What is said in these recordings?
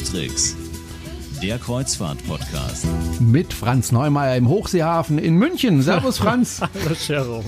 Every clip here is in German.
Tricks, der Kreuzfahrt-Podcast. Mit Franz Neumeier im Hochseehafen in München. Servus, Franz. Hallo, Jerome.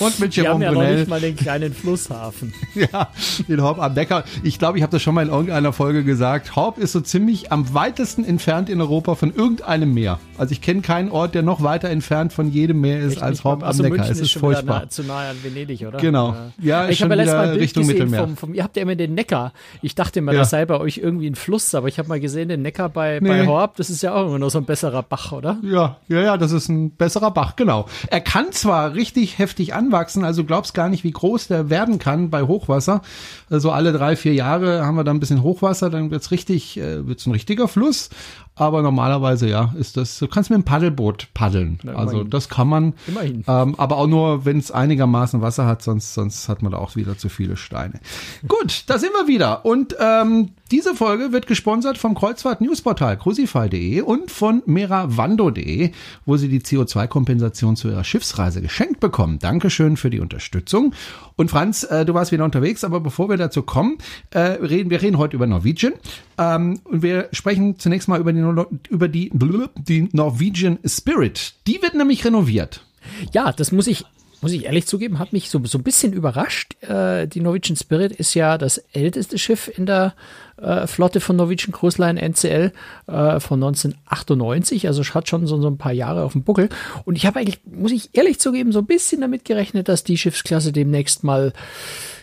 Und mit Wir haben Jerome ja noch nicht mal den kleinen Flusshafen. Ja, in Horb am Neckar. Ich glaube, ich habe das schon mal in irgendeiner Folge gesagt. Horb ist so ziemlich am weitesten entfernt in Europa von irgendeinem Meer. Also ich kenne keinen Ort, der noch weiter entfernt von jedem Meer ist Echt als Horb am Neckar. München Es ist schon wieder furchtbar. Nah, zu nahe an Venedig, oder? Genau. Ja, ist ich habe ja letztes Mal ein Bild Richtung gesehen Mittelmeer. vom, vom, ihr habt ja immer den Neckar. Ich dachte immer, Ja. das sei bei euch irgendwie ein Fluss, aber ich habe mal gesehen, den Neckar bei, bei Nee. Horb, das ist ja auch immer nur so ein besserer Bach, oder? Ja, ja, ja, das ist ein besserer Bach, genau. Er kann zwar richtig heftig anwachsen, also glaubst gar nicht, wie groß der werden kann bei Hochwasser. Also alle drei, vier Jahre haben wir dann ein bisschen Hochwasser, dann wird's richtig, äh, ein richtiger Fluss. Aber normalerweise, ja, ist das, du kannst mit dem Paddelboot paddeln. Na, also das kann man. Immerhin. Ähm, aber auch nur, wenn es einigermaßen Wasser hat, sonst, sonst hat man da auch wieder zu viele Steine. Gut, da sind wir wieder. Und ähm, diese Folge wird gesponsert vom Kreuzfahrt-Newsportal crucify.de und von meravando.de, wo Sie die CO2-Kompensation zu Ihrer Schiffsreise geschenkt bekommen. Dankeschön für die Unterstützung. Und Franz, äh, du warst wieder unterwegs, aber bevor wir dazu kommen, äh, reden wir reden heute über Norwegian. Ähm, und wir sprechen zunächst mal über die, Nor- über die, die Norwegian Spirit. Die wird nämlich renoviert. Ja, das muss ich, muss ich ehrlich zugeben, hat mich so, so ein bisschen überrascht. Äh, die Norwegian Spirit ist ja das älteste Schiff in der äh, Flotte von Norwegian Cruise Line NCL äh, von 1998, also hat schon so, so ein paar Jahre auf dem Buckel. Und ich habe eigentlich, muss ich ehrlich zugeben, so ein bisschen damit gerechnet, dass die Schiffsklasse demnächst mal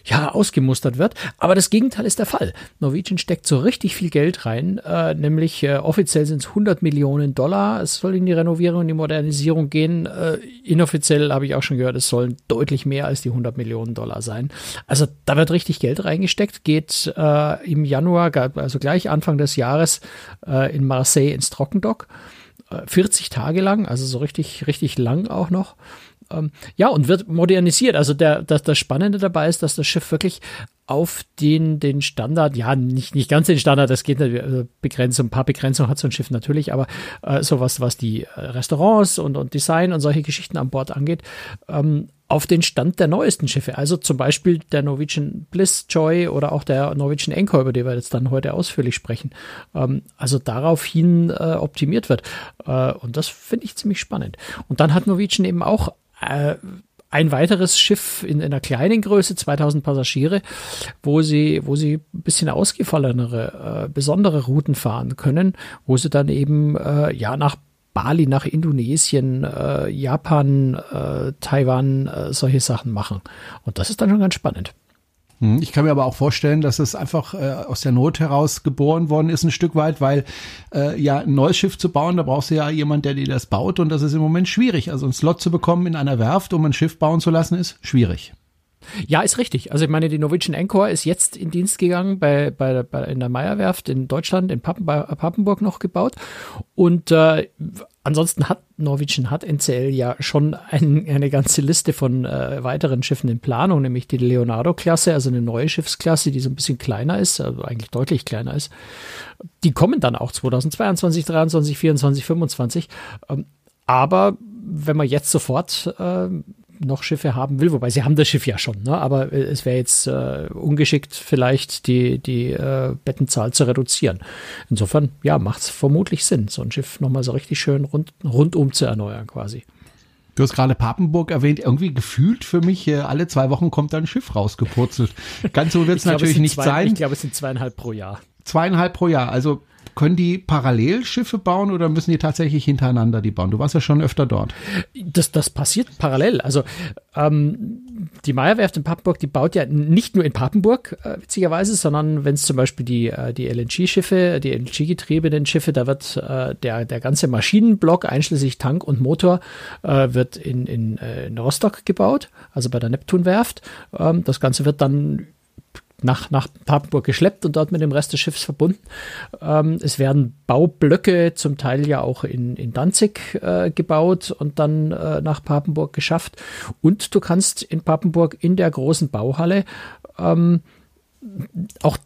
ja, ausgemustert wird. Aber das Gegenteil ist der Fall. Norwegian steckt so richtig viel Geld rein, äh, nämlich äh, offiziell sind es 100 Millionen Dollar. Es soll in die Renovierung, in die Modernisierung gehen. Äh, inoffiziell habe ich auch schon gehört, es sollen deutlich mehr als die 100 Millionen Dollar sein. Also da wird richtig Geld reingesteckt, geht äh, im Januar, also gleich Anfang des Jahres äh, in Marseille ins Trockendock. Äh, 40 Tage lang, also so richtig, richtig lang auch noch. Ähm, ja, und wird modernisiert. Also der, das, das Spannende dabei ist, dass das Schiff wirklich auf den, den Standard, ja, nicht, nicht ganz den Standard, das geht natürlich, also Begrenzung, ein paar Begrenzungen hat so ein Schiff natürlich, aber äh, sowas, was die äh, Restaurants und, und Design und solche Geschichten an Bord angeht, ähm, auf den Stand der neuesten Schiffe. Also zum Beispiel der Norwegian Bliss Joy oder auch der Norwegian Anchor, über die wir jetzt dann heute ausführlich sprechen. Ähm, also daraufhin äh, optimiert wird. Äh, und das finde ich ziemlich spannend. Und dann hat Norwegian eben auch äh, ein weiteres Schiff in, einer kleinen Größe, 2000 Passagiere, wo sie, wo sie ein bisschen ausgefallenere, äh, besondere Routen fahren können, wo sie dann eben äh, ja nach Bali, nach Indonesien, äh, Japan, äh, Taiwan, äh, solche Sachen machen. Und das ist dann schon ganz spannend. Hm, Ich kann mir aber auch vorstellen, dass es einfach äh, aus der Not heraus geboren worden ist, ein Stück weit, weil äh, ja ein neues Schiff zu bauen, da brauchst du ja jemand, der dir das baut und das ist im Moment schwierig. Also einen Slot zu bekommen in einer Werft, um ein Schiff bauen zu lassen, ist schwierig. Ja, ist richtig. Also ich meine, die Norwegian Anchor ist jetzt in Dienst gegangen bei, bei, bei in der Meyerwerft in Deutschland, in Pappen, bei Pappenburg noch gebaut. Und äh, ansonsten hat Norwegian hat NCL ja schon ein, eine ganze Liste von äh, weiteren Schiffen in Planung, nämlich die Leonardo-Klasse, also eine neue Schiffsklasse, die so ein bisschen kleiner ist, also eigentlich deutlich kleiner ist. Die kommen dann auch 2022, 23, 24, 25. Ähm, aber wenn man jetzt sofort äh, noch Schiffe haben will, wobei sie haben das Schiff ja schon, ne? aber äh, es wäre jetzt äh, ungeschickt, vielleicht die, die äh, Bettenzahl zu reduzieren. Insofern, ja, macht es vermutlich Sinn, so ein Schiff nochmal so richtig schön rund, rundum zu erneuern quasi. Du hast gerade Papenburg erwähnt, irgendwie gefühlt für mich, äh, alle zwei Wochen kommt da ein Schiff rausgepurzelt. Ganz so wird es natürlich nicht zwei, sein. Ich glaube, es sind zweieinhalb pro Jahr. Zweieinhalb pro Jahr. Also können die parallel Schiffe bauen oder müssen die tatsächlich hintereinander die bauen? Du warst ja schon öfter dort. Das, das passiert parallel. Also ähm, die Meyerwerft in Papenburg, die baut ja nicht nur in Papenburg, äh, witzigerweise, sondern wenn es zum Beispiel die, äh, die LNG-Schiffe, die LNG-getriebenen Schiffe, da wird äh, der, der ganze Maschinenblock, einschließlich Tank und Motor, äh, wird in, in, äh, in Rostock gebaut, also bei der Neptunwerft. Ähm, das Ganze wird dann nach, nach Papenburg geschleppt und dort mit dem Rest des Schiffs verbunden. Ähm, es werden Baublöcke zum Teil ja auch in, in Danzig äh, gebaut und dann äh, nach Papenburg geschafft. Und du kannst in Papenburg in der großen Bauhalle ähm, auch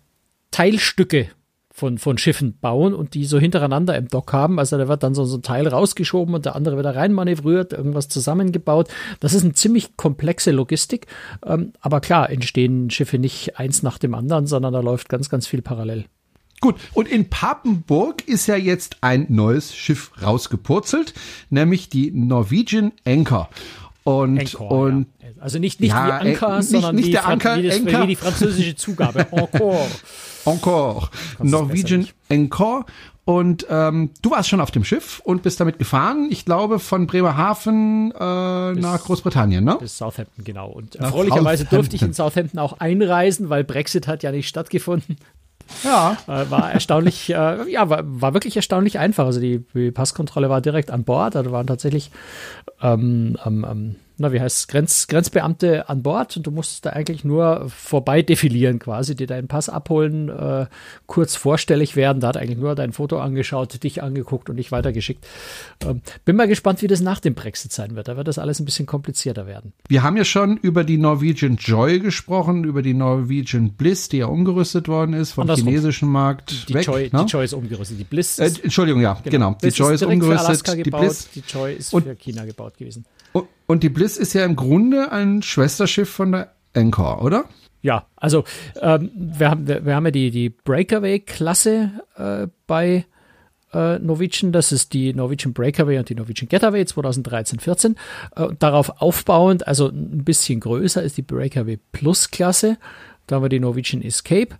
Teilstücke von, von Schiffen bauen und die so hintereinander im Dock haben. Also da wird dann so, so ein Teil rausgeschoben und der andere wieder reinmanövriert, irgendwas zusammengebaut. Das ist eine ziemlich komplexe Logistik. Ähm, aber klar, entstehen Schiffe nicht eins nach dem anderen, sondern da läuft ganz, ganz viel parallel. Gut, und in Papenburg ist ja jetzt ein neues Schiff rausgepurzelt, nämlich die Norwegian Anchor. Und, Encore, und ja. Also nicht, nicht Ja, wie Anker, äh, nicht- sondern nicht wie, der Anker, wie, das, Anker. wie die französische Zugabe. Encore. Encore, Norwegian. Encore. Und ähm, du warst schon auf dem Schiff und bist damit gefahren, ich glaube, von Bremerhaven äh, nach Großbritannien, ne? Bis Southampton, genau. Und erfreulicherweise durfte ich in Southampton. Auch einreisen, weil Brexit hat ja nicht stattgefunden. Ja. Äh, war erstaunlich, äh, ja, war, war wirklich erstaunlich einfach. Also die, die Passkontrolle war direkt an Bord. Da waren tatsächlich, ähm, ähm, na, wie heißt es, Grenz, Grenzbeamte an Bord und du musstest da eigentlich nur vorbei defilieren quasi, dir deinen Pass abholen, äh, kurz vorstellig werden. Da hat eigentlich nur dein Foto angeschaut, dich angeguckt und dich weitergeschickt. Ähm, bin mal gespannt, wie das nach dem Brexit sein wird. Da wird das alles ein bisschen komplizierter werden. Wir haben ja schon über die Norwegian Joy gesprochen, über die Norwegian Bliss, die ja umgerüstet worden ist vom Andersrum. chinesischen Markt Die, weg. Joy, ne? die Joy ist umgerüstet. Die Bliss äh, ist, Entschuldigung, ja, genau. Die Bliss Joy ist für umgerüstet. Die gebaut. Bliss, die Joy ist Und- für China gebaut gewesen. Und, die Bliss ist ja im Grunde ein Schwesterschiff von der Anchor, oder? Ja, also ähm, wir, haben, wir, haben ja die, die Breakaway-Klasse äh, bei äh, Norwegian. Das ist die Norwegian Breakaway und die Norwegian Getaway 2013, 14. Äh, darauf aufbauend, also ein bisschen größer, ist die Breakaway Plus-Klasse. Da haben wir die Norwegian Escape.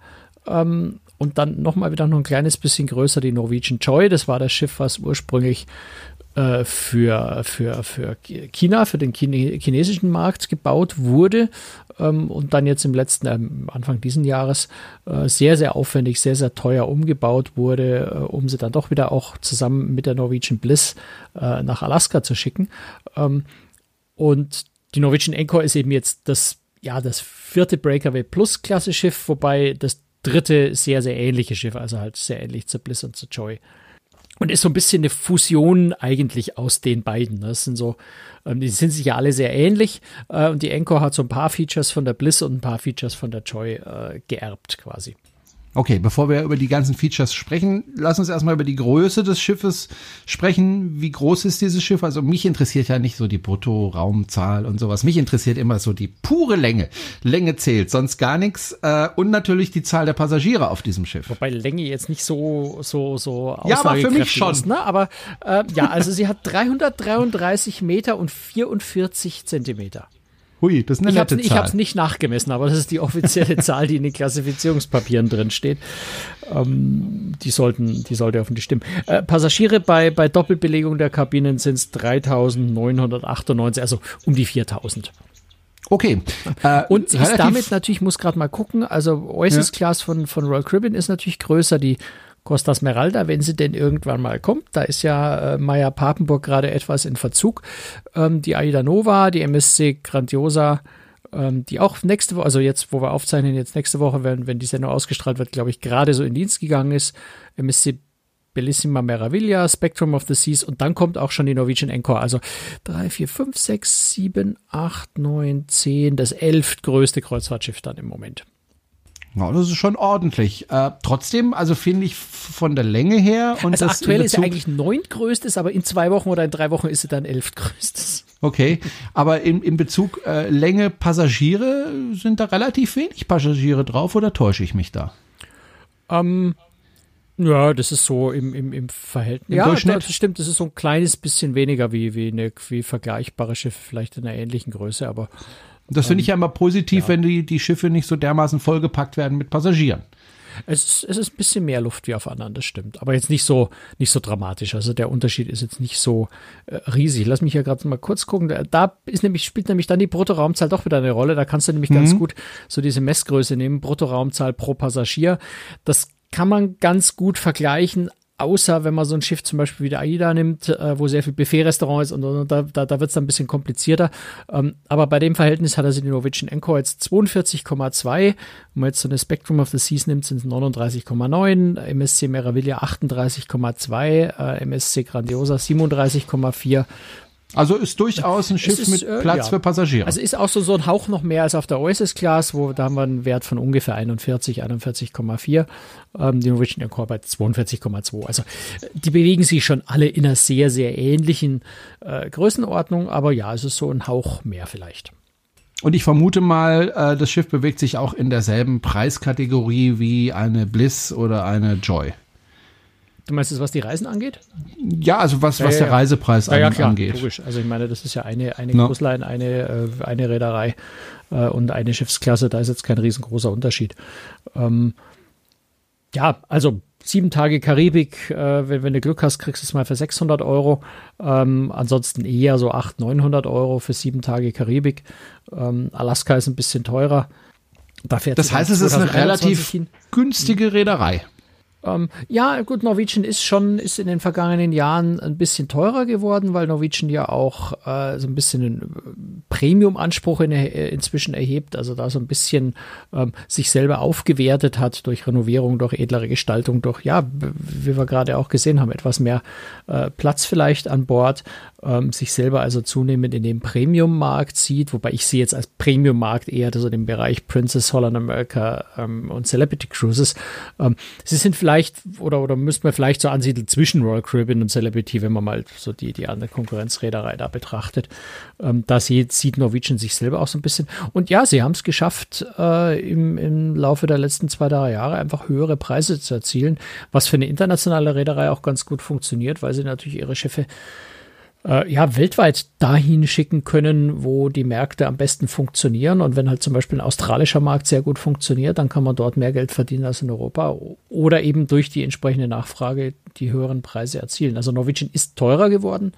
Ähm, und dann nochmal wieder noch ein kleines bisschen größer die Norwegian Joy. Das war das Schiff, was ursprünglich äh, für, für, für China, für den Chine chinesischen Markt gebaut wurde ähm, und dann jetzt im letzten, ähm, Anfang diesen Jahres äh, sehr, sehr aufwendig, sehr, sehr teuer umgebaut wurde, äh, um sie dann doch wieder auch zusammen mit der Norwegian Bliss äh, nach Alaska zu schicken. Ähm, und die Norwegian Anchor ist eben jetzt das, ja, das vierte Breakaway Plus Klasse Schiff, wobei das dritte sehr, sehr ähnliche Schiff, also halt sehr ähnlich zur Bliss und zur Joy. Und ist so ein bisschen eine Fusion eigentlich aus den beiden. ne? Das sind so, ähm, die sind sich ja alle sehr ähnlich. Äh, und die Encore hat so ein paar Features von der Bliss und ein paar Features von der Joy äh, geerbt quasi. Okay, bevor wir über die ganzen Features sprechen, lass uns erstmal über die Größe des Schiffes sprechen. Wie groß ist dieses Schiff? Also mich interessiert ja nicht so die Bruttoraumzahl und sowas. Mich interessiert immer so die pure Länge. Länge zählt, sonst gar nichts. Äh, und natürlich die Zahl der Passagiere auf diesem Schiff. Wobei Länge jetzt nicht so, so, so Ja, aber für mich schon. Ist, ne? Aber äh, ja, also sie hat 333 Meter und 44 Zentimeter. Hui, das ist eine Ich habe nette es Zahl. nicht nachgemessen, aber das ist die offizielle Zahl, die in den Klassifizierungspapieren drin steht. Ähm, die sollten, die sollte hoffentlich stimmen. Äh, Passagiere bei, bei Doppelbelegung der Kabinen sind es 3.998, also um die 4.000. Okay. Äh, Und ist damit natürlich, muss gerade mal gucken, also Oasis Class von, von Royal Caribbean ist natürlich größer, die Costa Smeralda, wenn sie denn irgendwann mal kommt. Da ist ja äh, Maya Papenburg gerade etwas in Verzug. Ähm, die Aida Nova, die MSC Grandiosa, ähm, die auch nächste Woche, also jetzt, wo wir aufzeichnen, jetzt nächste Woche, wenn, wenn die Sendung ausgestrahlt wird, glaube ich, gerade so in Dienst gegangen ist. MSC Bellissima Meraviglia, Spectrum of the Seas und dann kommt auch schon die Norwegian Encore. Also 3, 4, 5, 6, 7, 8, 9, 10, das elftgrößte Kreuzfahrtschiff dann im Moment. Ja, das ist schon ordentlich. Äh, trotzdem, also finde ich von der Länge her und Also aktuell ist er eigentlich neuntgrößtes, aber in zwei Wochen oder in drei Wochen ist er dann elftgrößtes. Okay, aber in, in Bezug äh, Länge Passagiere sind da relativ wenig Passagiere drauf oder täusche ich mich da? Ähm, ja, das ist so im, im, im Verhältnis. Im ja, Durchschnitt? das stimmt, das ist so ein kleines bisschen weniger wie, wie, eine, wie vergleichbare Schiffe, vielleicht in einer ähnlichen Größe, aber Das finde ich ja immer positiv, wenn die, die Schiffe nicht so dermaßen vollgepackt werden mit Passagieren. Es ist, es ist ein bisschen mehr Luft wie auf anderen, das stimmt. Aber jetzt nicht so, nicht so dramatisch. Also der Unterschied ist jetzt nicht so äh, riesig. Lass mich hier gerade mal kurz gucken. Da, da ist nämlich, spielt nämlich dann die Bruttoraumzahl doch wieder eine Rolle. Da kannst du nämlich ganz gut so diese Messgröße nehmen, Bruttoraumzahl pro Passagier. Das kann man ganz gut vergleichen. Außer wenn man so ein Schiff zum Beispiel wie der AIDA nimmt, äh, wo sehr viel Buffet-Restaurant ist und, und, und da, da, da wird es dann ein bisschen komplizierter. Ähm, aber bei dem Verhältnis hat er sie die Norwegian Encore jetzt 42,2. Wenn man jetzt so eine Spectrum of the Seas nimmt, sind es 39,9, MSC Meraviglia 38,2, äh, MSC Grandiosa 37,4. Also ist durchaus ein Schiff ist, mit äh, Platz ja. für Passagiere. Also ist auch so, so ein Hauch noch mehr als auf der Oasis Class, wo da haben wir einen Wert von ungefähr 41, 41,4. Ähm, die Norwegian Encore bei 42,2. Also die bewegen sich schon alle in einer sehr, sehr ähnlichen äh, Größenordnung, aber ja, es ist so ein Hauch mehr vielleicht. Und ich vermute mal, äh, das Schiff bewegt sich auch in derselben Preiskategorie wie eine Bliss oder eine Joy. Du meinst es, was die Reisen angeht? Ja, also was, was ja, der Reisepreis ja, ja, klar, angeht. Logisch. Also ich meine, das ist ja eine, eine No. Cruise-Line, eine, äh, eine Reederei äh, und eine Schiffsklasse. Da ist jetzt kein riesengroßer Unterschied. Ähm, ja, also sieben Tage Karibik, äh, wenn, wenn du Glück hast, kriegst du es mal für 600 Euro. Ähm, ansonsten eher so 800, 900 Euro für sieben Tage Karibik. Ähm, Alaska ist ein bisschen teurer. Da fährt Das heißt, es ist eine 2021 relativ hin. günstige Reederei. Ähm, ja, gut, Norwegian ist schon, ist in den vergangenen Jahren ein bisschen teurer geworden, weil Norwegian ja auch äh, so ein bisschen einen äh, Premium-Anspruch in, äh, inzwischen erhebt, also da so ein bisschen ähm, sich selber aufgewertet hat durch Renovierung, durch edlere Gestaltung, durch, ja, wie wir gerade auch gesehen haben, etwas mehr äh, Platz vielleicht an Bord, ähm, sich selber also zunehmend in den Premium-Markt sieht, wobei ich sehe jetzt als Premium-Markt eher so den Bereich Princess, Holland America ähm, und Celebrity Cruises. Ähm, sie sind vielleicht, oder, oder müsste man vielleicht so ansiedeln zwischen Royal Caribbean und Celebrity, wenn man mal so die, die andere Konkurrenzreederei da betrachtet. Ähm, da sieht, sieht Norwegian sich selber auch so ein bisschen. Und ja, sie haben es geschafft, äh, im, im Laufe der letzten zwei, drei Jahre einfach höhere Preise zu erzielen, was für eine internationale Reederei auch ganz gut funktioniert, weil sie natürlich ihre Schiffe äh, ja, weltweit dahin schicken können, wo die Märkte am besten funktionieren. Und wenn halt zum Beispiel ein australischer Markt sehr gut funktioniert, dann kann man dort mehr Geld verdienen als in Europa oder eben durch die entsprechende Nachfrage die höheren Preise erzielen. Also Norwegian ist teurer geworden,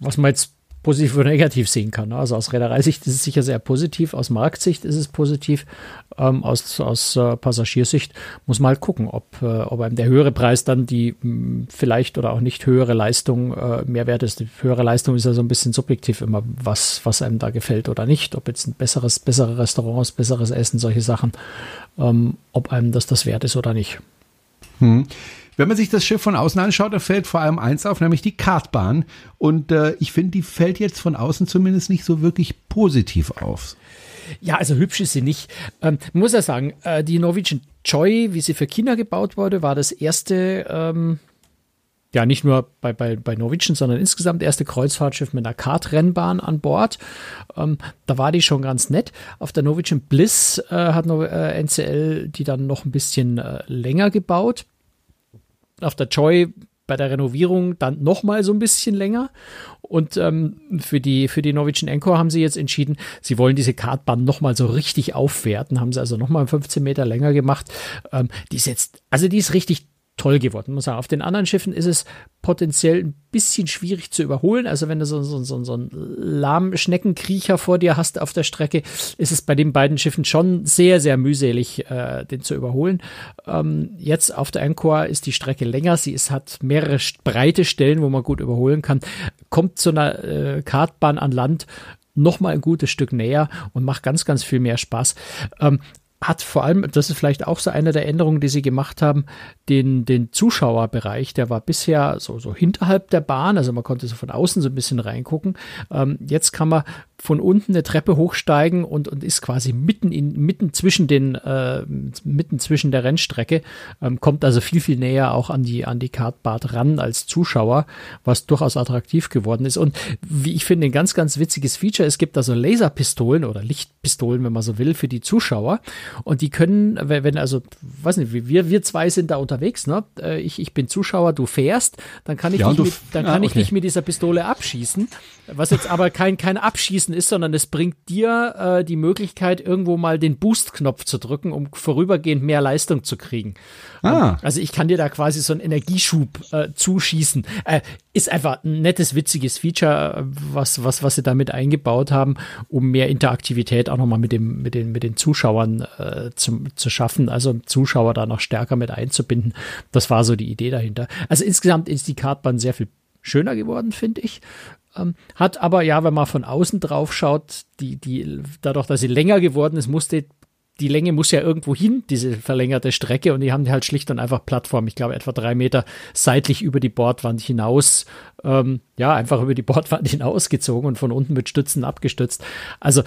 was man jetzt positiv oder negativ sehen kann. ne? Also aus Reedereisicht ist es sicher sehr positiv, aus Marktsicht ist es positiv, ähm, aus, aus äh, Passagiersicht muss man halt gucken, ob, äh, ob einem der höhere Preis dann die mh, vielleicht oder auch nicht höhere Leistung äh, mehr wert ist. Die höhere Leistung ist ja so ein bisschen subjektiv immer, was, was einem da gefällt oder nicht, ob jetzt ein besseres, bessere Restaurants, besseres Essen, solche Sachen, ähm, ob einem das das wert ist oder nicht. Wenn man sich das Schiff von außen anschaut, da fällt vor allem eins auf, nämlich die Kartbahn. Und äh, ich finde, die fällt jetzt von außen zumindest nicht so wirklich positiv auf. Ja, also hübsch ist sie nicht. Ähm, muss ja sagen, äh, die Norwegian Joy, wie sie für China gebaut wurde, war das erste, ähm, ja, nicht nur bei, bei, bei Norwegian, sondern insgesamt erste Kreuzfahrtschiff mit einer Kartrennbahn an Bord. Ähm, da war die schon ganz nett. Auf der Norwegian Bliss äh, hat no, äh, NCL die dann noch ein bisschen äh, länger gebaut. Auf der Joy bei der Renovierung dann noch mal so ein bisschen länger. Und ähm, für, die, für die Norwegian Encore haben sie jetzt entschieden, sie wollen diese Kartbahn noch mal so richtig aufwerten. Haben sie also noch mal 15 Meter länger gemacht. Ähm, die ist jetzt, also die ist richtig toll geworden, muss ich sagen. Auf den anderen Schiffen ist es potenziell ein bisschen schwierig zu überholen. Also wenn du so, so, so, so einen lahmen Schneckenkriecher vor dir hast auf der Strecke, ist es bei den beiden Schiffen schon sehr, sehr mühselig, äh, den zu überholen. Ähm, jetzt auf der Encore ist die Strecke länger. Sie ist, hat mehrere breite Stellen, wo man gut überholen kann. Kommt zu einer äh, Kartbahn an Land noch mal ein gutes Stück näher und macht ganz, ganz viel mehr Spaß. Ähm, hat vor allem, das ist vielleicht auch so eine der Änderungen, die sie gemacht haben, den, den Zuschauerbereich, der war bisher so, so hinterhalb der Bahn, also man konnte so von außen so ein bisschen reingucken. Ähm, jetzt kann man von unten eine Treppe hochsteigen und, und ist quasi mitten in, mitten zwischen den, äh, mitten zwischen der Rennstrecke, ähm, kommt also viel, viel näher auch an die, an die Kartbahn ran als Zuschauer, was durchaus attraktiv geworden ist. Und wie ich finde, ein ganz, ganz witziges Feature, es gibt also Laserpistolen oder Lichtpistolen, wenn man so will, für die Zuschauer. Und die können, wenn also, weiß nicht, wir, wir zwei sind da unterwegs, ne? Äh, Ich, ich bin Zuschauer, du fährst, dann kann ich, Ja, du mit, dann ah, kann ich okay. dich mit dieser Pistole abschießen. Was jetzt aber kein, kein Abschießen ist, sondern es bringt dir äh, die Möglichkeit, irgendwo mal den Boost-Knopf zu drücken, um vorübergehend mehr Leistung zu kriegen. Ah. Also ich kann dir da quasi so einen Energieschub äh, zuschießen. Äh, ist einfach ein nettes, witziges Feature, äh, was, was, was sie damit eingebaut haben, um mehr Interaktivität auch nochmal mit, dem, mit, den, mit den Zuschauern äh, zum, zu schaffen, also Zuschauer da noch stärker mit einzubinden. Das war so die Idee dahinter. Also insgesamt ist die Kartbahn sehr viel schöner geworden, finde ich. Ähm, hat aber, ja, wenn man von außen drauf schaut, die, die, dadurch, dass sie länger geworden ist, musste die Länge muss ja irgendwo hin, diese verlängerte Strecke, und die haben die halt schlicht und einfach Plattform, ich glaube etwa drei Meter seitlich über die Bordwand hinaus, ähm, ja, einfach über die Bordwand hinausgezogen und von unten mit Stützen abgestützt. Also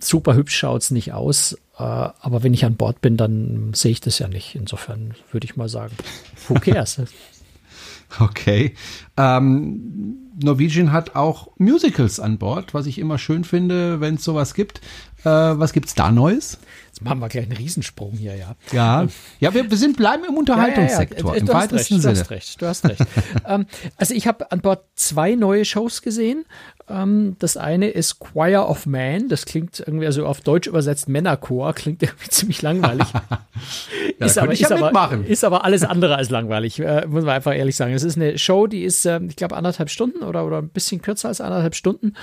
super hübsch schaut's nicht aus, äh, aber wenn ich an Bord bin, dann sehe ich das ja nicht. Insofern würde ich mal sagen, who cares? Okay. Ähm, Norwegian hat auch Musicals an Bord, was ich immer schön finde, wenn es sowas gibt. Äh, was gibt's da Neues? Jetzt machen wir gleich einen Riesensprung hier, ja. Ja, ja wir, wir sind bleiben im Unterhaltungssektor, ja, ja, ja. im Du hast weitesten recht, Sinne. Du hast recht, du hast recht. ähm, also ich habe an Bord zwei neue Shows gesehen. Ähm, das eine ist Choir of Man, das klingt irgendwie, also auf Deutsch übersetzt Männerchor, klingt irgendwie ziemlich langweilig. Ist, aber, ist, ja aber, ist aber alles andere als langweilig, äh, muss man einfach ehrlich sagen. Es ist eine Show, die ist, äh, ich glaube, anderthalb Stunden oder, oder ein bisschen kürzer als anderthalb Stunden.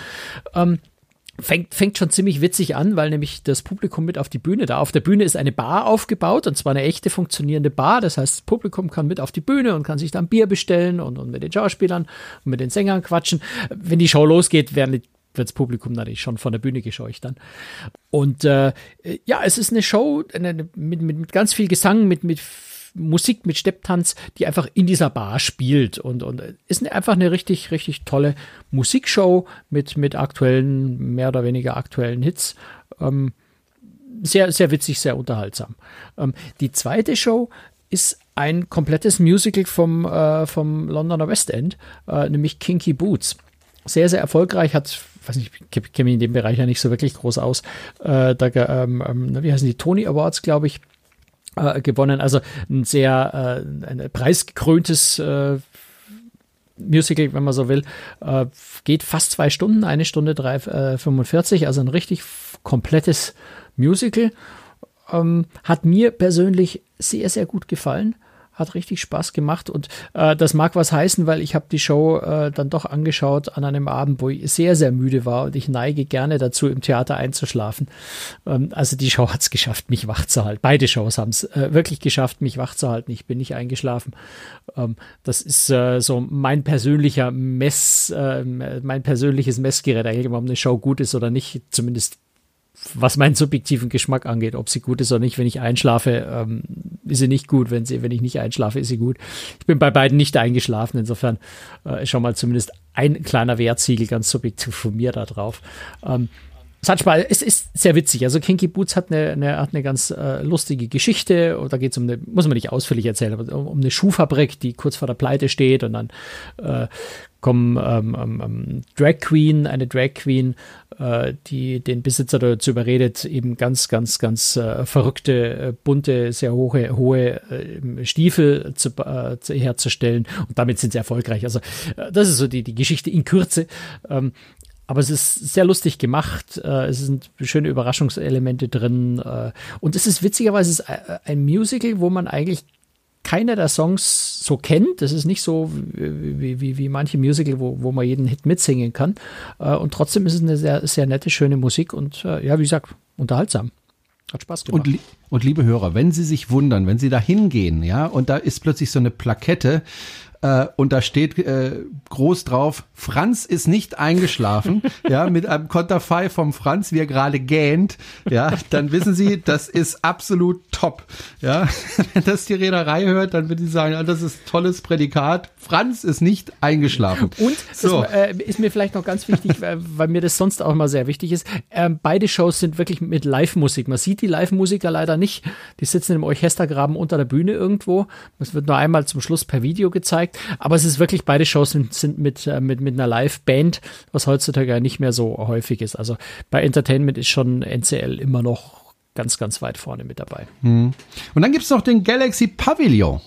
Ähm, fängt, fängt schon ziemlich witzig an, weil nämlich das Publikum mit auf die Bühne da. Auf der Bühne ist eine Bar aufgebaut und zwar eine echte funktionierende Bar. Das heißt, das Publikum kann mit auf die Bühne und kann sich dann Bier bestellen und, und mit den Schauspielern und mit den Sängern quatschen. Wenn die Show losgeht, werden die wird das Publikum natürlich schon von der Bühne gescheucht dann. Und äh, ja, es ist eine Show eine, mit, mit, mit ganz viel Gesang, mit, mit Musik mit Stepptanz, die einfach in dieser Bar spielt und, und ist einfach eine richtig, richtig tolle Musikshow mit, mit aktuellen, mehr oder weniger aktuellen Hits. Ähm, sehr, sehr witzig, sehr unterhaltsam. Ähm, die zweite Show ist ein komplettes Musical vom, äh, vom Londoner West End, äh, nämlich Kinky Boots. Sehr, sehr erfolgreich, hat, weiß nicht, ich kenne mich in dem Bereich ja nicht so wirklich groß aus. Äh, da, ähm, ähm, wie heißen die Tony Awards, glaube ich, äh, gewonnen. Also ein sehr äh, ein preisgekröntes äh, Musical, wenn man so will. Äh, geht fast zwei Stunden, eine Stunde drei, äh, 45, also ein richtig komplettes Musical. Ähm, hat mir persönlich sehr, sehr gut gefallen. Hat richtig Spaß gemacht und äh, das mag was heißen, weil ich habe die Show äh, dann doch angeschaut an einem Abend, wo ich sehr, sehr müde war und ich neige gerne dazu, im Theater einzuschlafen. Ähm, also die Show hat es geschafft, mich wach zu halten. Beide Shows haben es äh, wirklich geschafft, mich wach zu halten. Ich bin nicht eingeschlafen. Ähm, das ist äh, so mein persönlicher Mess, äh, mein persönliches Messgerät, eigentlich, ob eine Show gut ist oder nicht, zumindest was meinen subjektiven Geschmack angeht, ob sie gut ist oder nicht. Wenn ich einschlafe, ähm, ist sie nicht gut. Wenn, sie, wenn ich nicht einschlafe, ist sie gut. Ich bin bei beiden nicht eingeschlafen. Insofern äh, schon mal zumindest ein kleiner Wertsiegel ganz subjektiv von mir da drauf. Ähm, es hat Spaß, es ist sehr witzig. Also Kinky Boots hat eine, eine, hat eine ganz äh, lustige Geschichte. Und da geht es um eine, muss man nicht ausführlich erzählen, aber um, um eine Schuhfabrik, die kurz vor der Pleite steht und dann äh, kommen ähm, ähm, Drag Queen, eine Drag Queen, äh, die den Besitzer dazu überredet, eben ganz, ganz, ganz äh, verrückte, äh, bunte, sehr hohe, hohe äh, Stiefel zu, äh, zu, herzustellen. Und damit sind sie erfolgreich. Also äh, das ist so die, die Geschichte in Kürze. Ähm, aber es ist sehr lustig gemacht. Äh, es sind schöne Überraschungselemente drin. Äh, und es ist witzigerweise ein Musical, wo man eigentlich keiner der Songs so kennt. Das ist nicht so wie, wie, wie manche Musical, wo, wo man jeden Hit mitsingen kann. Äh, und trotzdem ist es eine sehr, sehr nette, schöne Musik und ja, wie gesagt, unterhaltsam. Hat Spaß gemacht. Und, und liebe Hörer, wenn Sie sich wundern, wenn Sie da hingehen, ja, und da ist plötzlich so eine Plakette äh, und da steht äh, groß drauf, Franz ist nicht eingeschlafen, ja, mit einem Konterfei vom Franz, wie er gerade gähnt, ja, dann wissen Sie, das ist absolut top, ja. Wenn das die Reederei hört, dann würde ich sagen, ja, das ist tolles Prädikat. Franz ist nicht eingeschlafen. Und so. das äh, ist mir vielleicht noch ganz wichtig, weil, mir das sonst auch mal sehr wichtig ist. Ähm, beide Shows sind wirklich mit Live-Musik. Man sieht die Live-Musiker leider nicht. Die sitzen im Orchestergraben unter der Bühne irgendwo. Das wird nur einmal zum Schluss per Video gezeigt. Aber es ist wirklich, beide Shows sind, sind mit, äh, mit, mit einer Live-Band, was heutzutage ja nicht mehr so häufig ist. Also bei Entertainment ist schon NCL immer noch ganz, ganz weit vorne mit dabei. Hm. Und dann gibt's noch den Galaxy Pavilion.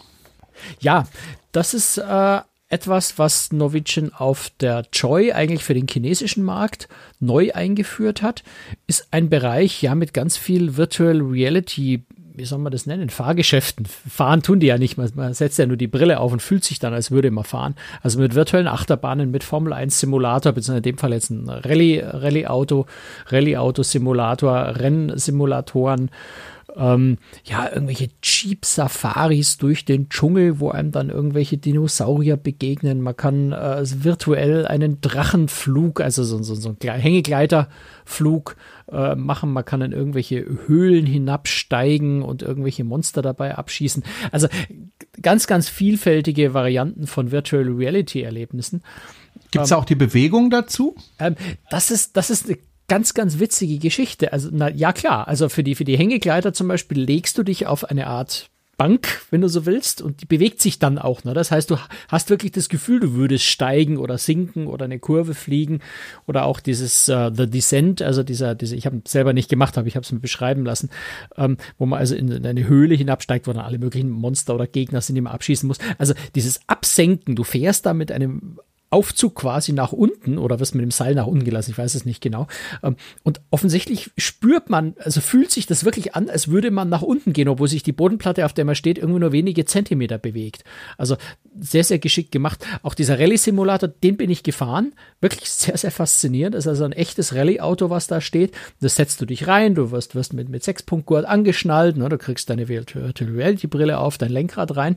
Ja, das ist äh, etwas, was Norwegian auf der Joy eigentlich für den chinesischen Markt neu eingeführt hat, ist ein Bereich ja mit ganz viel Virtual Reality wie soll man das nennen, Fahrgeschäften. Fahren tun die ja nicht. Man, setzt ja nur die Brille auf und fühlt sich dann, als würde man fahren. Also mit virtuellen Achterbahnen, mit Formel 1 Simulator, beziehungsweise in dem Fall jetzt ein Rallye, Rallye-Auto, Rallye-Auto-Simulator, Rennsimulatoren, ähm, ja, irgendwelche Jeep-Safaris durch den Dschungel, wo einem dann irgendwelche Dinosaurier begegnen. Man kann äh, virtuell einen Drachenflug, also so, so, so ein Hängegleiterflug äh, machen. Man kann in irgendwelche Höhlen hinabsteigen und irgendwelche Monster dabei abschießen. Also ganz, ganz vielfältige Varianten von Virtual Reality-Erlebnissen. Gibt es ähm, auch die Bewegung dazu? Ähm, das ist, das ist eine ganz, ganz witzige Geschichte. Also, na, ja klar, also für die, für die Hängegleiter zum Beispiel legst du dich auf eine Art Bank, wenn du so willst, und die bewegt sich dann auch. Ne? Das heißt, du hast wirklich das Gefühl, du würdest steigen oder sinken oder eine Kurve fliegen oder auch dieses uh, The Descent, also dieser, diese, ich habe selber nicht gemacht, aber ich habe es mir beschreiben lassen, ähm, wo man also in, in, eine Höhle hinabsteigt, wo dann alle möglichen Monster oder Gegner sind, die man abschießen muss. Also dieses Absenken, du fährst da mit einem Aufzug quasi nach unten oder wirst mit dem Seil nach unten gelassen, ich weiß es nicht genau. Ähm, und offensichtlich spürt man, also fühlt sich das wirklich an, als würde man nach unten gehen, obwohl sich die Bodenplatte, auf der man steht, irgendwie nur wenige Zentimeter bewegt. Also sehr, sehr geschickt gemacht. Auch dieser Rallye-Simulator, den bin ich gefahren. Wirklich sehr, sehr faszinierend. Das ist also ein echtes Rallye-Auto, was da steht. Das setzt du dich rein, du wirst, wirst mit, mit Sechs-Punkt-Gurt angeschnallt, ne? du kriegst deine Virtual Reality-Brille auf, dein Lenkrad rein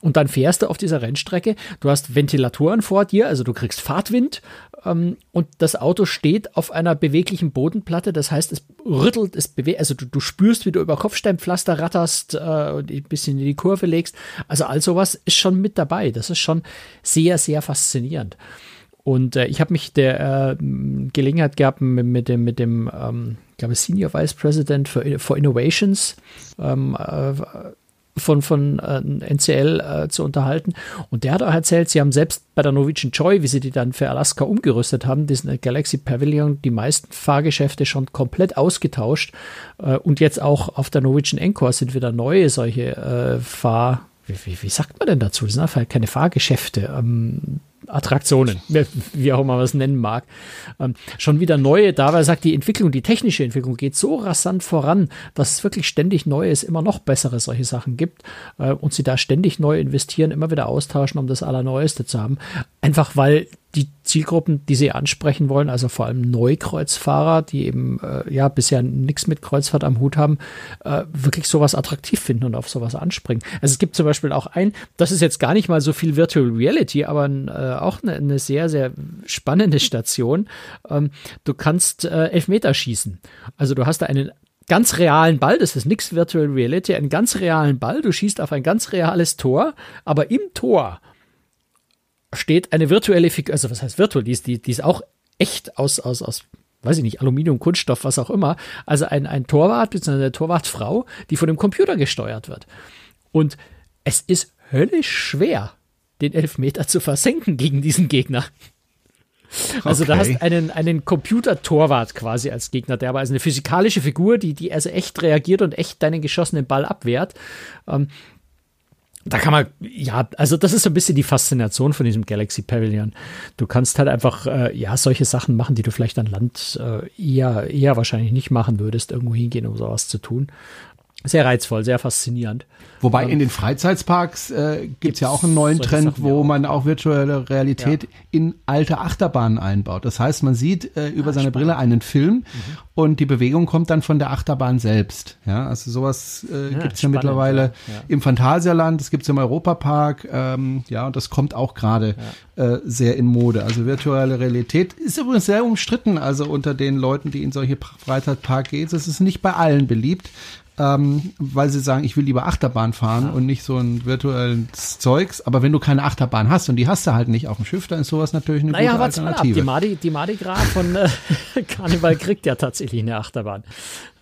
und dann fährst du auf dieser Rennstrecke. Du hast Ventilatoren vor dir, also du kriegst Fahrtwind ähm, und das Auto steht auf einer beweglichen Bodenplatte. Das heißt, es rüttelt, es bewegt, also du, du spürst, wie du über Kopfsteinpflaster ratterst äh, und ein bisschen in die Kurve legst. Also all sowas ist schon mit dabei. Das ist schon sehr, sehr faszinierend. Und äh, ich habe mich der äh, Gelegenheit gehabt, mit, mit dem, mit dem ähm, ich glaube, Senior Vice President for, for Innovations ähm, äh, von, von äh, NCL äh, zu unterhalten. Und der hat auch erzählt, sie haben selbst bei der Norwegian Joy, wie sie die dann für Alaska umgerüstet haben, diesen Galaxy Pavilion, die meisten Fahrgeschäfte schon komplett ausgetauscht. Äh, und jetzt auch auf der Norwegian Encore sind wieder neue solche äh, Fahr... Wie, wie, wie, sagt man denn dazu? Das sind einfach keine Fahrgeschäfte. Ähm, Attraktionen, wie auch immer man es nennen mag, ähm, schon wieder neue da, weil er sagt, die Entwicklung, die technische Entwicklung geht so rasant voran, dass es wirklich ständig Neues, immer noch bessere solche Sachen gibt äh, und sie da ständig neu investieren, immer wieder austauschen, um das Allerneueste zu haben. Einfach weil die Zielgruppen, die sie ansprechen wollen, also vor allem Neukreuzfahrer, die eben äh, ja bisher nichts mit Kreuzfahrt am Hut haben, äh, wirklich sowas attraktiv finden und auf sowas anspringen. Also es gibt zum Beispiel auch ein, das ist jetzt gar nicht mal so viel Virtual Reality, aber äh, auch eine, eine, sehr, sehr spannende Station. Ähm, du kannst äh, Elfmeter schießen. Also du hast da einen ganz realen Ball, das ist nichts Virtual Reality, einen ganz realen Ball, du schießt auf ein ganz reales Tor, aber im Tor steht eine virtuelle Figur, also was heißt virtuell, die ist, die, die ist auch echt aus, aus, aus, weiß ich nicht, Aluminium, Kunststoff, was auch immer. Also ein, ein Torwart bzw. eine Torwartfrau, die von dem Computer gesteuert wird. Und es ist höllisch schwer, den Elfmeter zu versenken gegen diesen Gegner. Also okay. da hast einen, einen Computer-Torwart quasi als Gegner, der aber als eine physikalische Figur, die, die also echt reagiert und echt deinen geschossenen Ball abwehrt. Ähm, da kann man, ja, also das ist so ein bisschen die Faszination von diesem Galaxy Pavilion. Du kannst halt einfach, äh, ja, solche Sachen machen, die du vielleicht an Land äh, eher, eher wahrscheinlich nicht machen würdest, irgendwo hingehen, um sowas zu tun. Sehr reizvoll, sehr faszinierend. Wobei ähm, in den Freizeitsparks äh, gibt es ja auch einen neuen Trend, Sachen, wo ja. man auch virtuelle Realität ja. in alte Achterbahnen einbaut. Das heißt, man sieht äh, über ah, seine spannend. Brille einen Film mhm. und die Bewegung kommt dann von der Achterbahn selbst. Ja, also sowas äh, ja, gibt es ja mittlerweile im Phantasialand, das gibt es im Europapark. Ähm, ja, und das kommt auch gerade äh, sehr in Mode. Also virtuelle Realität ist übrigens sehr umstritten. Also unter den Leuten, die in solche Freizeitparks gehen, das ist nicht bei allen beliebt ähm, weil sie sagen, ich will lieber Achterbahn fahren ja. und nicht so ein virtuelles Zeugs. Aber wenn du keine Achterbahn hast und die hast du halt nicht auf dem Schiff, dann ist sowas natürlich eine naja, gute Alternative. Die Mardi, die Mardi Gras von äh, Karneval kriegt ja tatsächlich eine Achterbahn.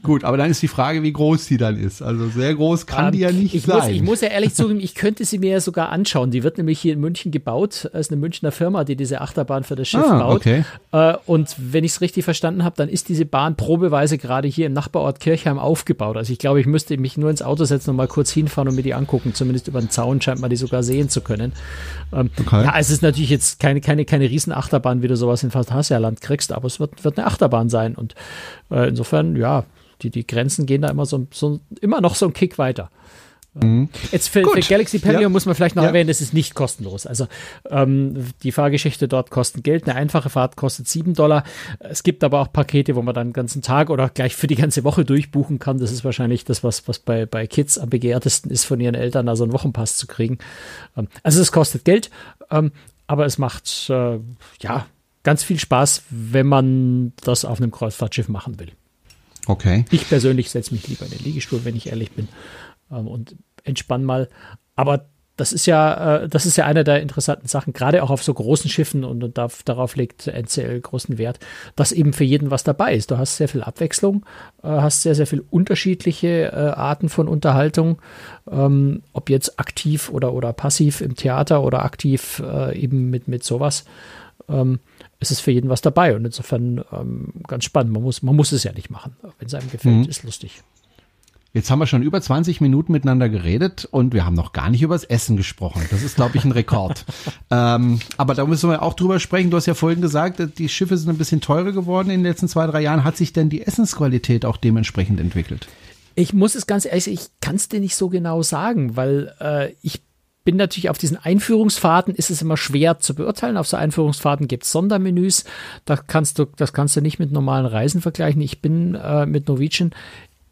Gut, aber dann ist die Frage, wie groß die dann ist. Also sehr groß kann ähm, die ja nicht ich sein. Muss, ich muss ja ehrlich zugeben, ich könnte sie mir ja sogar anschauen. Die wird nämlich hier in München gebaut. Es ist eine Münchner Firma, die diese Achterbahn für das Schiff ah, baut. Okay. Äh, und wenn ich es richtig verstanden habe, dann ist diese Bahn probeweise gerade hier im Nachbarort Kirchheim aufgebaut. Also ich glaube, ich müsste mich nur ins Auto setzen und mal kurz hinfahren und mir die angucken. Zumindest über den Zaun scheint man die sogar sehen zu können. Ähm, okay. Ja, es ist natürlich jetzt keine, keine, keine Riesenachterbahn, wie du sowas in Phantasialand kriegst, aber es wird, wird eine Achterbahn sein. Und äh, insofern, ja, die, die Grenzen gehen da immer so, so immer noch so einen Kick weiter. Mhm. Jetzt für, für, Galaxy Pavilion ja. muss man vielleicht noch ja. erwähnen, es ist nicht kostenlos. Also ähm, die Fahrgeschichte dort kostet Geld. Eine einfache Fahrt kostet 7 Dollar. Es gibt aber auch Pakete, wo man dann den ganzen Tag oder gleich für die ganze Woche durchbuchen kann. Das ist wahrscheinlich das, was, was bei, bei Kids am begehrtesten ist, von ihren Eltern also einen Wochenpass zu kriegen. Ähm, also es kostet Geld, ähm, aber es macht äh, ja ganz viel Spaß, wenn man das auf einem Kreuzfahrtschiff machen will. Okay. Ich persönlich setze mich lieber in den Liegestuhl, wenn ich ehrlich bin, ähm, und entspann mal. Aber das ist ja, äh, das ist ja eine der interessanten Sachen, gerade auch auf so großen Schiffen und, und da, darauf legt NCL großen Wert, dass eben für jeden was dabei ist. Du hast sehr viel Abwechslung, äh, hast sehr, sehr viel unterschiedliche äh, Arten von Unterhaltung, ähm, ob jetzt aktiv oder, oder passiv im Theater oder aktiv eben mit, mit sowas. Es ist für jeden was dabei und insofern ähm, ganz spannend. Man muss, man muss es ja nicht machen. Wenn es einem gefällt, mhm. ist lustig. Jetzt haben wir schon über 20 Minuten miteinander geredet und wir haben noch gar nicht über das Essen gesprochen. Das ist, glaube ich, ein Rekord. ähm, aber da müssen wir auch drüber sprechen. Du hast ja vorhin gesagt, die Schiffe sind ein bisschen teurer geworden in den letzten zwei, drei Jahren. Hat sich denn die Essensqualität auch dementsprechend entwickelt? Ich muss es ganz ehrlich, ich kann es dir nicht so genau sagen, weil äh, ich bin natürlich auf diesen Einführungsfahrten ist es immer schwer zu beurteilen. Auf so Einführungsfahrten gibt es Sondermenüs. Das kannst du, das kannst du nicht mit normalen Reisen vergleichen. Ich bin äh, mit Norwegian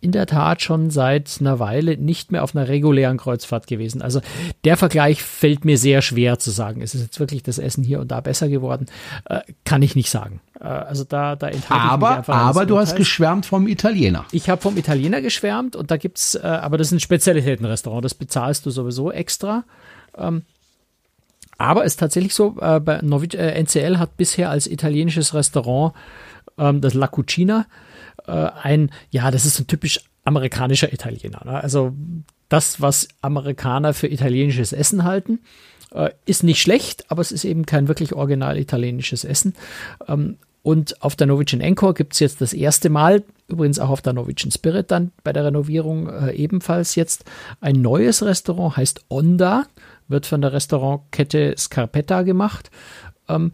in der Tat schon seit einer Weile nicht mehr auf einer regulären Kreuzfahrt gewesen. Also der Vergleich fällt mir sehr schwer zu sagen. Ist es jetzt wirklich das Essen hier und da besser geworden? Äh, kann ich nicht sagen. Äh, also da, da aber, ich Aber du hast geschwärmt vom Italiener. Ich habe vom Italiener geschwärmt und da gibt's, äh, aber das ist ein Spezialitätenrestaurant. Das bezahlst du sowieso extra. Ähm, aber es ist tatsächlich so, äh, bei Norwich, äh, NCL hat bisher als italienisches Restaurant ähm, das La Cucina äh, ein, ja, das ist ein typisch amerikanischer Italiener. Ne? Also das, was Amerikaner für italienisches Essen halten, äh, ist nicht schlecht, aber es ist eben kein wirklich original italienisches Essen. Ähm, und auf der Norwegian Encore gibt es jetzt das erste Mal, übrigens auch auf der Norwegian Spirit dann bei der Renovierung äh, ebenfalls jetzt, ein neues Restaurant, heißt Onda, wird von der Restaurantkette Scarpetta gemacht ähm,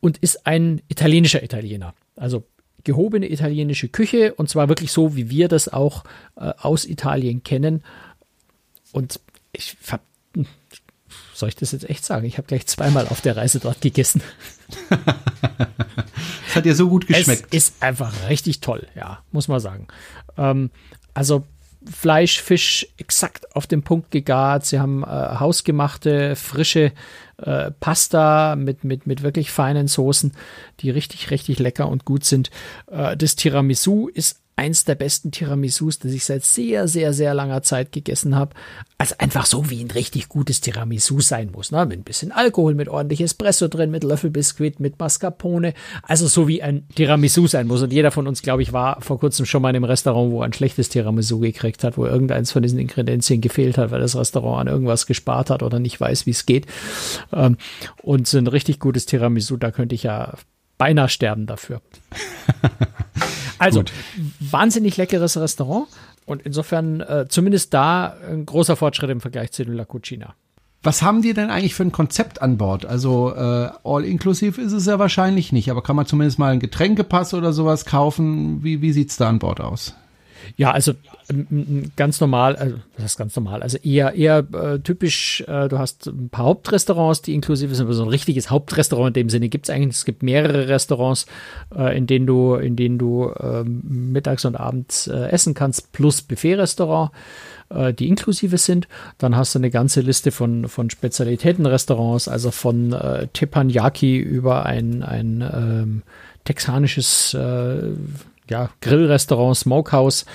und ist ein italienischer Italiener. Also gehobene italienische Küche und zwar wirklich so, wie wir das auch äh, aus Italien kennen. Und ich soll ich das jetzt echt sagen? Ich habe gleich zweimal auf der Reise dort gegessen. Es hat dir so gut geschmeckt. Es ist einfach richtig toll, ja, muss man sagen. Ähm, also Fleisch, Fisch exakt auf den Punkt gegart. Sie haben äh, hausgemachte, frische äh, Pasta mit, mit, mit wirklich feinen Soßen, die richtig, richtig lecker und gut sind. Äh, das Tiramisu ist eins der besten Tiramisus, das ich seit sehr, sehr, sehr langer Zeit gegessen habe. Also einfach so, wie ein richtig gutes Tiramisu sein muss. Ne? Mit ein bisschen Alkohol, mit ordentlich Espresso drin, mit Löffelbiskuit, mit Mascarpone. Also so wie ein Tiramisu sein muss. Und jeder von uns, glaube ich, war vor kurzem schon mal in einem Restaurant, wo er ein schlechtes Tiramisu gekriegt hat, wo irgendeins von diesen Ingredienzien gefehlt hat, weil das Restaurant an irgendwas gespart hat oder nicht weiß, wie es geht. Ähm, und so ein richtig gutes Tiramisu, da könnte ich ja beinahe sterben dafür. Also, Gut. wahnsinnig leckeres Restaurant und insofern äh, zumindest da ein großer Fortschritt im Vergleich zu La Cucina. Was haben die denn eigentlich für ein Konzept an Bord? Also äh, all-inklusiv ist es ja wahrscheinlich nicht, aber kann man zumindest mal einen Getränkepass oder sowas kaufen? Wie, wie sieht es da an Bord aus? Ja, also ähm, ganz normal, also das ist ganz normal, also eher eher äh, typisch, äh, du hast ein paar Hauptrestaurants, die inklusive sind, aber so ein richtiges Hauptrestaurant in dem Sinne gibt es eigentlich, es gibt mehrere Restaurants, äh, in denen du, in denen du ähm, mittags und abends äh, essen kannst, plus Buffet-Restaurant äh, die inklusive sind. Dann hast du eine ganze Liste von, von Spezialitätenrestaurants, also von äh, Teppanyaki über ein, ein ähm, texanisches äh, ja, Grillrestaurant, Smokehouse,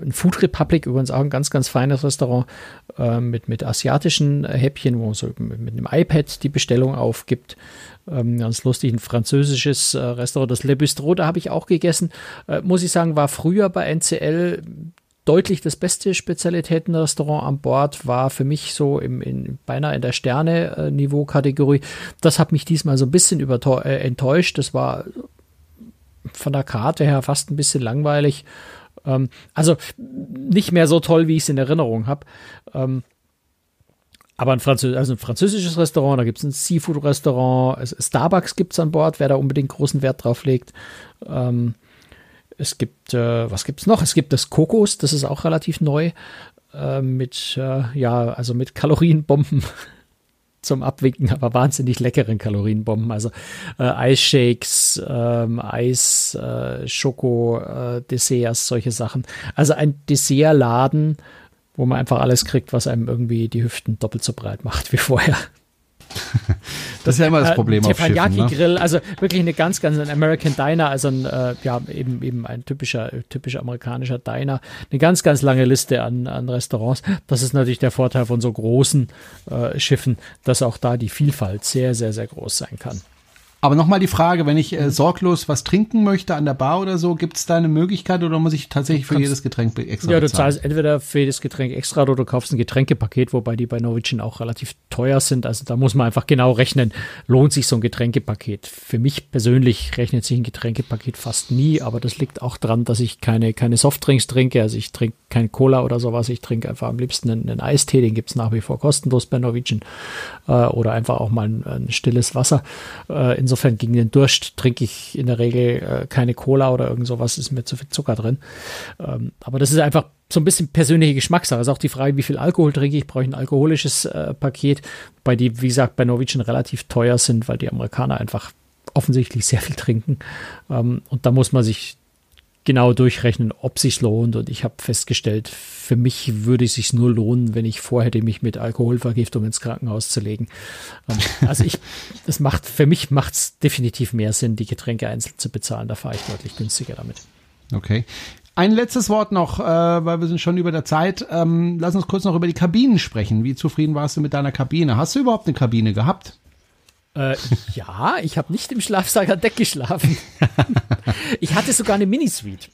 ein Food Republic, übrigens auch ein ganz, ganz feines Restaurant äh, mit, mit asiatischen Häppchen, wo man so mit, mit einem iPad die Bestellung aufgibt. Ähm, ganz lustig, ein französisches äh, Restaurant, das Le Bistro, da habe ich auch gegessen. Äh, muss ich sagen, war früher bei NCL deutlich das beste Spezialitätenrestaurant an Bord, war für mich so im, in, beinahe in der Sterne-Niveau-Kategorie. Das hat mich diesmal so ein bisschen äh, enttäuscht. Das war von der Karte her fast ein bisschen langweilig. Ähm, also nicht mehr so toll, wie ich es in Erinnerung habe. Ähm, aber ein, Französ also ein französisches Restaurant, da gibt es ein Seafood-Restaurant, Starbucks gibt es an Bord, wer da unbedingt großen Wert drauf legt. Ähm, es gibt, äh, was gibt es noch? Es gibt das Kokos, das ist auch relativ neu, äh, mit, äh, ja, also mit Kalorienbomben zum Abwinken, aber wahnsinnig leckeren Kalorienbomben. Also äh, Eisshakes, ähm, Eis, äh, Schoko, äh, Desserts, solche Sachen. Also ein Dessertladen, wo man einfach alles kriegt, was einem irgendwie die Hüften doppelt so breit macht wie vorher. Das ist ja immer das Problem äh, auf Schiffen. Ne? Grill, also wirklich eine ganz, ganz ein American Diner, also ein, äh, ja, eben, eben ein typischer, typischer amerikanischer Diner. Eine ganz, ganz lange Liste an, an Restaurants. Das ist natürlich der Vorteil von so großen äh, Schiffen, dass auch da die Vielfalt sehr, sehr, sehr groß sein kann. Aber nochmal die Frage, wenn ich äh, sorglos was trinken möchte an der Bar oder so, gibt es da eine Möglichkeit oder muss ich tatsächlich für jedes Getränk extra Ja, du bezahlen? zahlst entweder für jedes Getränk extra oder du kaufst ein Getränkepaket, wobei die bei Norwegian auch relativ teuer sind. Also da muss man einfach genau rechnen, lohnt sich so ein Getränkepaket. Für mich persönlich rechnet sich ein Getränkepaket fast nie, aber das liegt auch daran, dass ich keine, keine Softdrinks trinke. Also ich trinke kein Cola oder sowas. Ich trinke einfach am liebsten einen, einen Eistee, den gibt es nach wie vor kostenlos bei Norwegian. Äh, oder einfach auch mal ein, ein stilles Wasser. Äh, insofern gegen den Durst trinke ich in der Regel äh, keine Cola oder irgend sowas, ist mir zu viel Zucker drin. Ähm, aber das ist einfach so ein bisschen persönliche Geschmackssache. Das ist auch die Frage, wie viel Alkohol trinke ich. Brauche ich ein alkoholisches äh, Paket, bei die, wie gesagt, bei Norwegian relativ teuer sind, weil die Amerikaner einfach offensichtlich sehr viel trinken. Ähm, und da muss man sich genau durchrechnen, ob sich lohnt. Und ich habe festgestellt, für mich würde es sich nur lohnen, wenn ich vorhätte, mich mit Alkoholvergiftung ins Krankenhaus zu legen. Ähm, also ich, das macht, für mich macht es definitiv mehr Sinn, die Getränke einzeln zu bezahlen. Da fahre ich deutlich günstiger damit. Okay. Ein letztes Wort noch, äh, weil wir sind schon über der Zeit. Ähm, lass uns kurz noch über die Kabinen sprechen. Wie zufrieden warst du mit deiner Kabine? Hast du überhaupt eine Kabine gehabt? Äh, ja, ich habe nicht im Schlafsack an Deck geschlafen. ich hatte sogar eine Minisuite.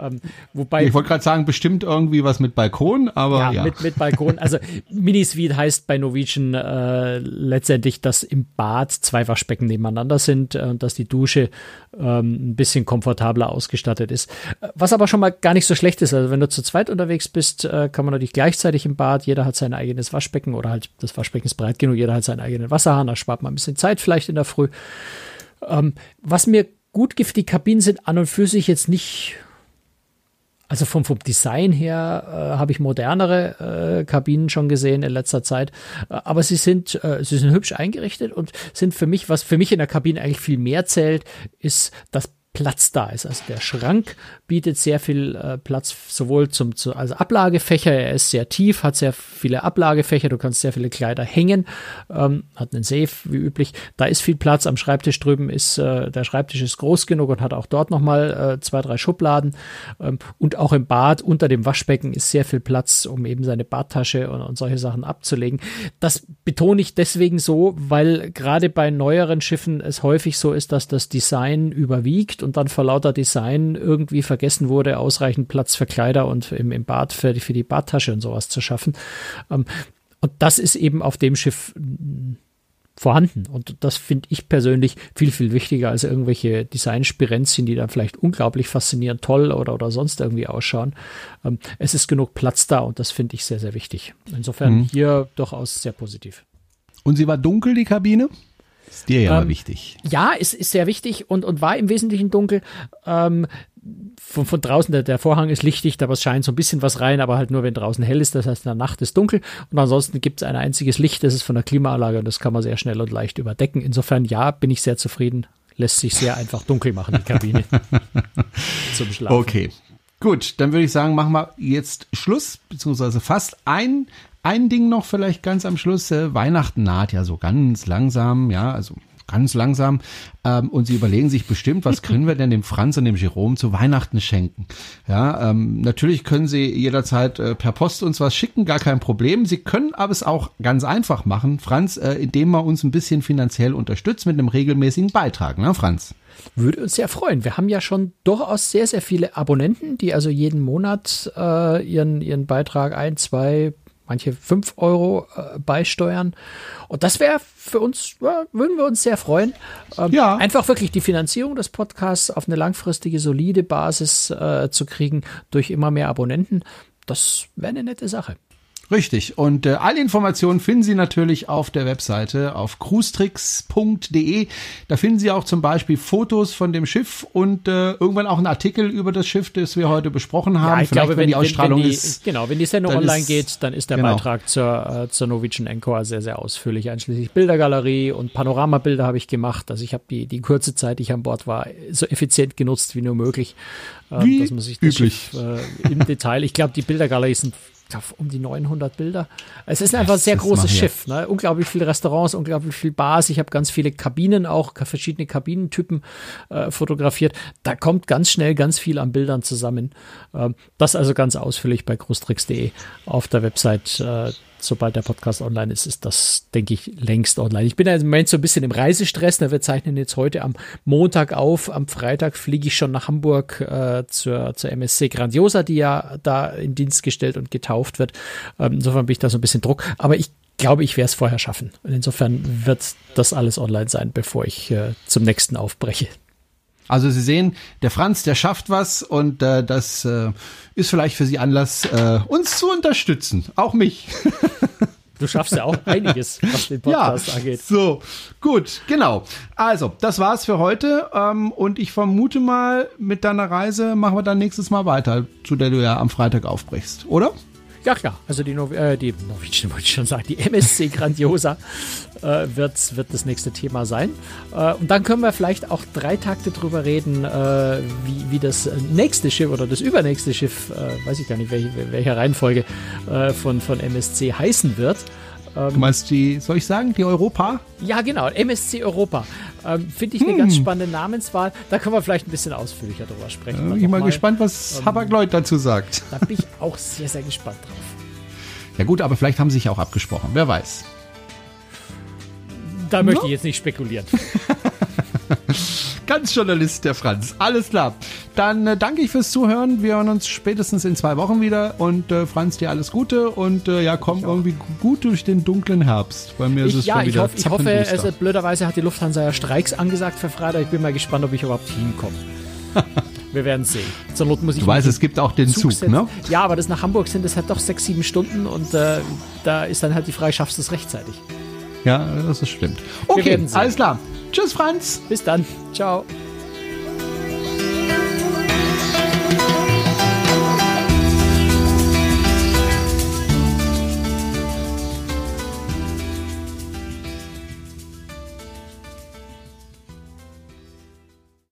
Ähm, wobei, ich wollte gerade sagen, bestimmt irgendwie was mit Balkon, aber ja. ja. Mit, mit Balkon. Also Minisuite heißt bei Norwegian äh, letztendlich, dass im Bad zwei Waschbecken nebeneinander sind äh, und dass die Dusche ähm, ein bisschen komfortabler ausgestattet ist. Was aber schon mal gar nicht so schlecht ist. Also wenn du zu zweit unterwegs bist, äh, kann man natürlich gleichzeitig im Bad, jeder hat sein eigenes Waschbecken oder halt das Waschbecken ist breit genug, jeder hat seinen eigenen Wasserhahn, da spart man ein bisschen Zeit vielleicht in der Früh. Ähm, was mir gut die Kabinen sind an und für sich jetzt nicht also vom, vom Design her äh, habe ich modernere äh, Kabinen schon gesehen in letzter Zeit. Äh, aber sie sind, äh, sie sind hübsch eingerichtet und sind für mich, was für mich in der Kabine eigentlich viel mehr zählt, ist das Platz da ist. Also der Schrank bietet sehr viel äh, Platz sowohl zum zu, also Ablagefächer. Er ist sehr tief, hat sehr viele Ablagefächer. Du kannst sehr viele Kleider hängen. Ähm, hat einen Safe wie üblich. Da ist viel Platz. Am Schreibtisch drüben ist äh, der Schreibtisch ist groß genug und hat auch dort noch mal äh, zwei drei Schubladen. Ähm, und auch im Bad unter dem Waschbecken ist sehr viel Platz, um eben seine Badtasche und, und solche Sachen abzulegen. Das betone ich deswegen so, weil gerade bei neueren Schiffen es häufig so ist, dass das Design überwiegt und dann vor lauter Design irgendwie vergessen wurde, ausreichend Platz für Kleider und im, im Bad für die, für die Badtasche und sowas zu schaffen. Ähm, und das ist eben auf dem Schiff mm, vorhanden. Und das finde ich persönlich viel, viel wichtiger als irgendwelche Designspirenzien, die dann vielleicht unglaublich faszinierend, toll oder, oder sonst irgendwie ausschauen. Ähm, es ist genug Platz da und das finde ich sehr, sehr wichtig. Insofern mhm. hier durchaus sehr positiv. Und sie war dunkel, die Kabine? Ist dir ja ähm, wichtig. Ja, ist, ist sehr wichtig und, und war im Wesentlichen dunkel. Ähm, von, von draußen, der, der Vorhang ist lichtig, aber es scheint so ein bisschen was rein, aber halt nur, wenn draußen hell ist. Das heißt, in der Nacht ist dunkel. Und ansonsten gibt es ein einziges Licht, das ist von der Klimaanlage und das kann man sehr schnell und leicht überdecken. Insofern, ja, bin ich sehr zufrieden. Lässt sich sehr einfach dunkel machen, die Kabine. zum Schlafen. Okay. Gut, dann würde ich sagen, machen wir jetzt Schluss, beziehungsweise fast ein ein Ding noch vielleicht ganz am Schluss. Äh, Weihnachten naht ja so ganz langsam, ja, also ganz langsam. Ähm, und sie überlegen sich bestimmt, was können wir denn dem Franz und dem Jerome zu Weihnachten schenken? Ja, ähm, natürlich können sie jederzeit äh, per Post uns was schicken, gar kein Problem. Sie können aber es auch ganz einfach machen, Franz, äh, indem man uns ein bisschen finanziell unterstützt mit einem regelmäßigen Beitrag, ne, Franz? Würde uns sehr freuen. Wir haben ja schon durchaus sehr, sehr viele Abonnenten, die also jeden Monat äh, ihren, ihren Beitrag ein, zwei, manche 5 Euro äh, beisteuern. Und das wäre für uns, ja, würden wir uns sehr freuen. Ähm, ja. Einfach wirklich die Finanzierung des Podcasts auf eine langfristige, solide Basis äh, zu kriegen durch immer mehr Abonnenten. Das wäre eine nette Sache. Richtig. Und äh, alle Informationen finden Sie natürlich auf der Webseite auf cruestricks.de. Da finden Sie auch zum Beispiel Fotos von dem Schiff und äh, irgendwann auch einen Artikel über das Schiff, das wir heute besprochen haben. Ja, ich Vielleicht, glaube, wenn, die Ausstrahlung wenn, wenn die, ist. Genau, wenn die Sendung online ist, geht, dann ist der genau. Beitrag zur, äh, zur Norwegian Encore sehr, sehr ausführlich. Einschließlich Bildergalerie und Panoramabilder habe ich gemacht. Also ich habe die, die kurze Zeit, die ich an Bord war, so effizient genutzt wie nur möglich. Äh, wie dass man sich das üblich. Schiff, äh, im Detail, ich glaube, die Bildergalerie sind um die 900 Bilder. Es ist einfach ein sehr großes Schiff. Ne? Unglaublich viele Restaurants, unglaublich viel Bars. Ich habe ganz viele Kabinen, auch verschiedene Kabinentypen äh, fotografiert. Da kommt ganz schnell ganz viel an Bildern zusammen. Ähm, das also ganz ausführlich bei großtricks.de auf der Website äh, sobald der Podcast online ist, ist das, denke ich, längst online. Ich bin ja im Moment so ein bisschen im Reisestress. Ne? Wir zeichnen jetzt heute am Montag auf. Am Freitag fliege ich schon nach Hamburg äh, zur, zur MSC Grandiosa, die ja da in Dienst gestellt und getauft wird. Ähm, insofern bin ich da so ein bisschen Druck. Aber ich glaube, ich werde es vorher schaffen. Und insofern wird das alles online sein, bevor ich äh, zum nächsten aufbreche. Also Sie sehen, der Franz, der schafft was und äh, das äh, ist vielleicht für Sie Anlass, äh, uns zu unterstützen. Auch mich. Du schaffst ja auch einiges, was den Podcast ja, angeht. So, gut, genau. Also, das war's für heute. Ähm, und ich vermute mal, mit deiner Reise machen wir dann nächstes Mal weiter, zu der du ja am Freitag aufbrichst, oder? Ja, ja, also die, Nov äh, die Norwegian wollte ich schon sagen, die MSC Grandiosa äh, wird, wird das nächste Thema sein. Äh, und dann können wir vielleicht auch drei Takte drüber reden, äh, wie, wie das nächste Schiff oder das übernächste Schiff, äh, weiß ich gar nicht, welche, welche Reihenfolge äh, von, von MSC heißen wird. Ähm, du meinst die, soll ich sagen, die Europa? Ja, genau, MSC Europa. Ähm, Finde ich eine hm. ganz spannende Namenswahl. Da können wir vielleicht ein bisschen ausführlicher drüber sprechen. Äh, ich bin mal gespannt, was ähm, Habak-Lloyd dazu sagt. Da bin ich auch sehr, sehr gespannt drauf. Ja gut, aber vielleicht haben sie sich auch abgesprochen. Wer weiß. Da möchte ich jetzt nicht spekulieren. Ganz Journalist, der Franz. Alles klar. Dann äh, danke ich fürs Zuhören. Wir hören uns spätestens in zwei Wochen wieder. Und äh, Franz, dir alles Gute und äh, ja, komm irgendwie gut durch den dunklen Herbst. Bei mir ich, ist es ja, schon wieder ich, ich hoffe, es, blöderweise hat die Lufthansa ja Streiks angesagt für Freitag. Ich bin mal gespannt, ob ich überhaupt hinkomme. Wir werden sehen. Zur Not muss ich. Du weißt, es gibt auch den Zug, Zug ne? Ja, aber das nach Hamburg sind es halt doch sechs, sieben Stunden und äh, da ist dann halt die Frage, schaffst du es rechtzeitig? Ja, das ist stimmt. Okay, alles klar. Tschüss, Franz. Bis dann. Ciao.